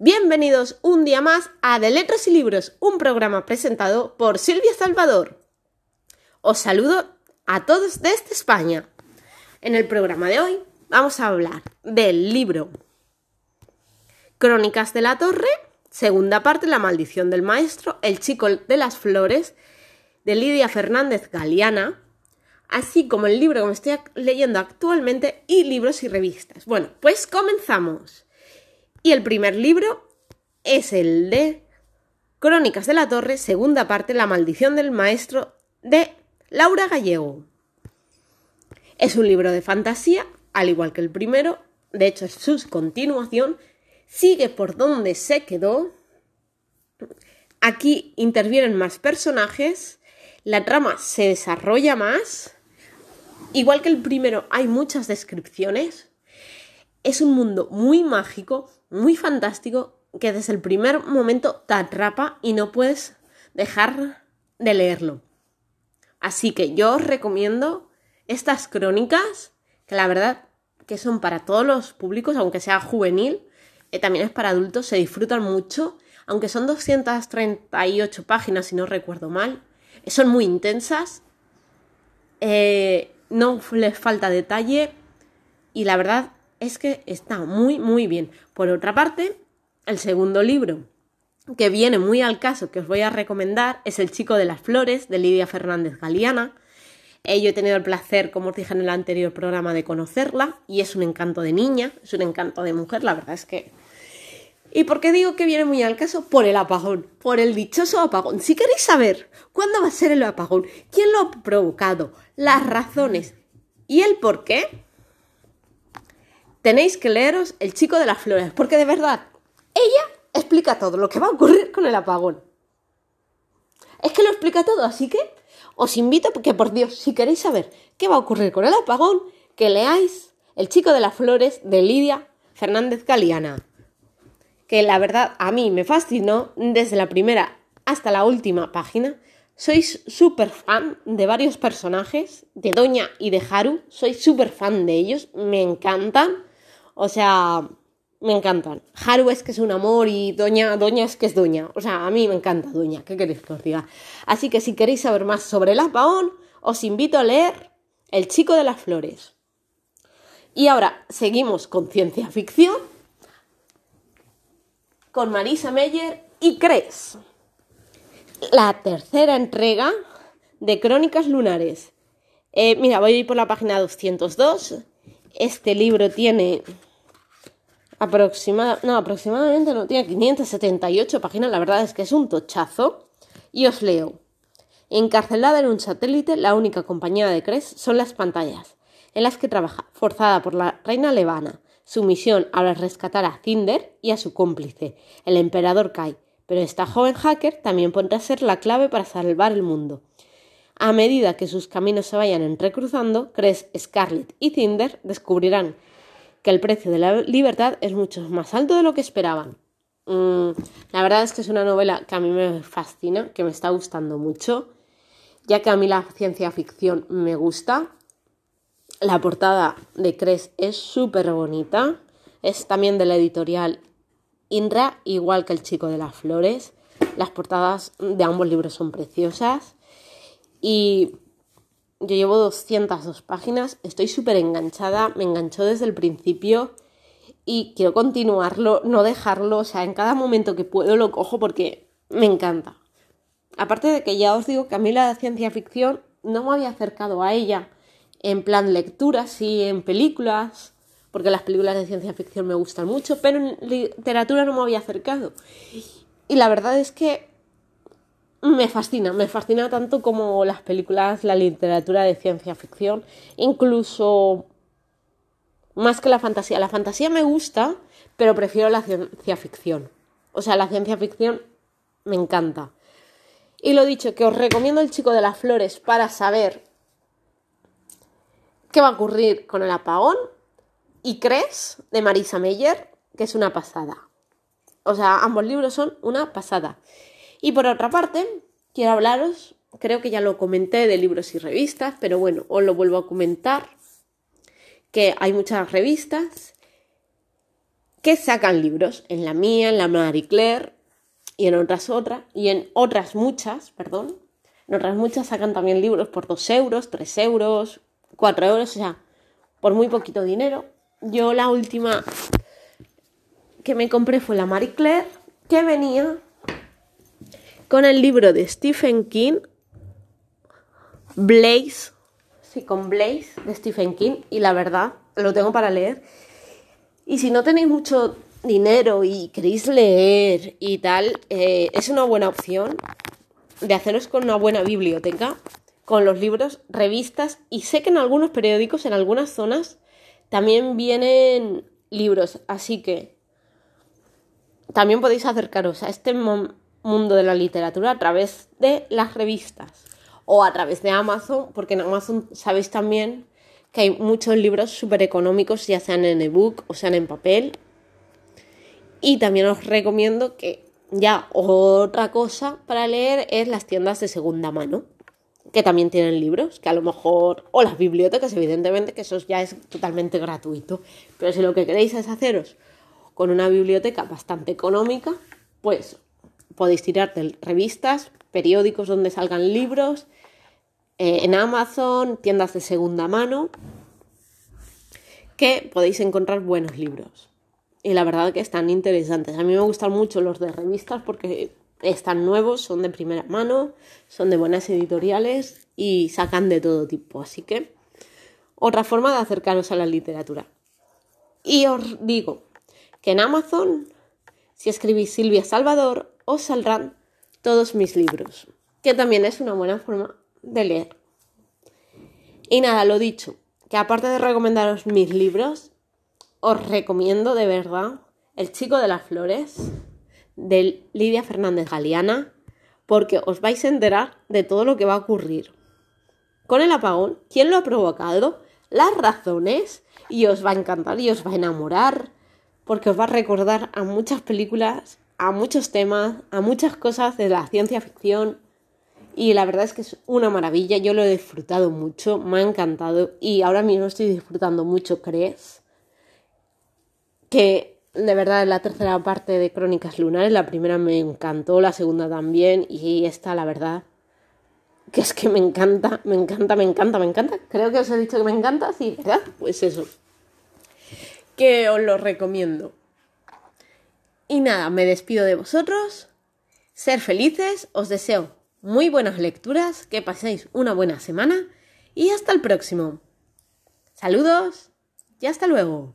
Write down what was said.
Bienvenidos un día más a De Letras y Libros, un programa presentado por Silvia Salvador. Os saludo a todos desde España. En el programa de hoy vamos a hablar del libro Crónicas de la Torre, segunda parte, La maldición del maestro, El chico de las flores, de Lidia Fernández Galeana, así como el libro que me estoy leyendo actualmente y libros y revistas. Bueno, pues comenzamos. Y el primer libro es el de Crónicas de la Torre, segunda parte, La maldición del maestro, de Laura Gallego. Es un libro de fantasía, al igual que el primero, de hecho es su continuación, sigue por donde se quedó. Aquí intervienen más personajes, la trama se desarrolla más. Igual que el primero, hay muchas descripciones. Es un mundo muy mágico, muy fantástico, que desde el primer momento te atrapa y no puedes dejar de leerlo. Así que yo os recomiendo estas crónicas, que la verdad que son para todos los públicos, aunque sea juvenil, eh, también es para adultos, se disfrutan mucho, aunque son 238 páginas, si no recuerdo mal, son muy intensas, eh, no les falta detalle y la verdad es que está muy, muy bien. Por otra parte, el segundo libro que viene muy al caso que os voy a recomendar es El chico de las flores de Lidia Fernández Galeana. Eh, yo he tenido el placer, como os dije en el anterior programa, de conocerla y es un encanto de niña, es un encanto de mujer, la verdad es que... ¿Y por qué digo que viene muy al caso? Por el apagón, por el dichoso apagón. Si queréis saber cuándo va a ser el apagón, quién lo ha provocado, las razones y el por qué, tenéis que leeros El chico de las flores, porque de verdad, ella explica todo lo que va a ocurrir con el apagón. Es que lo explica todo, así que os invito, porque por Dios, si queréis saber qué va a ocurrir con el apagón, que leáis El chico de las flores de Lidia Fernández Galeana. Que la verdad a mí me fascinó desde la primera hasta la última página. Sois súper fan de varios personajes, de Doña y de Haru. Soy súper fan de ellos, me encantan. O sea, me encantan. Haru es que es un amor y Doña, Doña es que es Doña. O sea, a mí me encanta Doña, ¿qué queréis que os diga? Así que si queréis saber más sobre el apagón, os invito a leer El chico de las flores. Y ahora seguimos con ciencia ficción, con Marisa Meyer y Cres. La tercera entrega de Crónicas Lunares. Eh, mira, voy a ir por la página 202. Este libro tiene no, aproximadamente no tiene 578 páginas, la verdad es que es un tochazo. Y os leo. Encarcelada en un satélite, la única compañía de Cres son las pantallas, en las que trabaja, forzada por la reina Levana. Su misión ahora es rescatar a Cinder y a su cómplice, el emperador Kai, pero esta joven hacker también podrá ser la clave para salvar el mundo. A medida que sus caminos se vayan entrecruzando, Cres, Scarlet y Cinder descubrirán que el precio de la libertad es mucho más alto de lo que esperaban. Mm, la verdad es que es una novela que a mí me fascina, que me está gustando mucho, ya que a mí la ciencia ficción me gusta. La portada de Cres es súper bonita, es también de la editorial Indra, igual que El chico de las flores. Las portadas de ambos libros son preciosas y yo llevo 202 páginas, estoy súper enganchada, me enganchó desde el principio y quiero continuarlo, no dejarlo, o sea, en cada momento que puedo lo cojo porque me encanta. Aparte de que ya os digo que a mí la ciencia ficción no me había acercado a ella en plan lecturas y en películas, porque las películas de ciencia ficción me gustan mucho, pero en literatura no me había acercado. Y la verdad es que me fascina, me fascina tanto como las películas, la literatura de ciencia ficción, incluso más que la fantasía. La fantasía me gusta, pero prefiero la ciencia ficción. O sea, la ciencia ficción me encanta. Y lo dicho, que os recomiendo el chico de las flores para saber qué va a ocurrir con el apagón. Y Cres, de Marisa Meyer, que es una pasada. O sea, ambos libros son una pasada. Y por otra parte, quiero hablaros, creo que ya lo comenté de libros y revistas, pero bueno, os lo vuelvo a comentar, que hay muchas revistas que sacan libros, en la mía, en la Marie Claire y en otras otras, y en otras muchas, perdón, en otras muchas sacan también libros por 2 euros, 3 euros, 4 euros, o sea, por muy poquito dinero. Yo la última que me compré fue la Marie Claire, que venía con el libro de Stephen King, Blaze, sí, con Blaze de Stephen King, y la verdad, lo tengo para leer. Y si no tenéis mucho dinero y queréis leer y tal, eh, es una buena opción de haceros con una buena biblioteca, con los libros, revistas, y sé que en algunos periódicos, en algunas zonas, también vienen libros, así que también podéis acercaros a este mundo de la literatura a través de las revistas o a través de Amazon, porque en Amazon sabéis también que hay muchos libros súper económicos, ya sean en ebook o sean en papel. Y también os recomiendo que ya otra cosa para leer es las tiendas de segunda mano, que también tienen libros, que a lo mejor, o las bibliotecas, evidentemente, que eso ya es totalmente gratuito. Pero si lo que queréis es haceros con una biblioteca bastante económica, pues podéis tirar de revistas, periódicos donde salgan libros, eh, en Amazon, tiendas de segunda mano, que podéis encontrar buenos libros. Y la verdad que están interesantes. A mí me gustan mucho los de revistas porque están nuevos, son de primera mano, son de buenas editoriales y sacan de todo tipo. Así que otra forma de acercaros a la literatura. Y os digo que en Amazon, si escribís Silvia Salvador, os saldrán todos mis libros, que también es una buena forma de leer. Y nada, lo dicho, que aparte de recomendaros mis libros, os recomiendo de verdad El chico de las flores de Lidia Fernández Galeana, porque os vais a enterar de todo lo que va a ocurrir. Con el apagón, quién lo ha provocado, las razones, y os va a encantar y os va a enamorar, porque os va a recordar a muchas películas, a muchos temas, a muchas cosas de la ciencia ficción, y la verdad es que es una maravilla, yo lo he disfrutado mucho, me ha encantado y ahora mismo estoy disfrutando mucho, ¿crees? Que de verdad la tercera parte de Crónicas Lunares, la primera me encantó, la segunda también y esta la verdad que es que me encanta, me encanta, me encanta, me encanta. Creo que os he dicho que me encanta, sí, ¿verdad? Pues eso. Que os lo recomiendo. Y nada, me despido de vosotros. Ser felices, os deseo muy buenas lecturas, que paséis una buena semana y hasta el próximo. Saludos y hasta luego.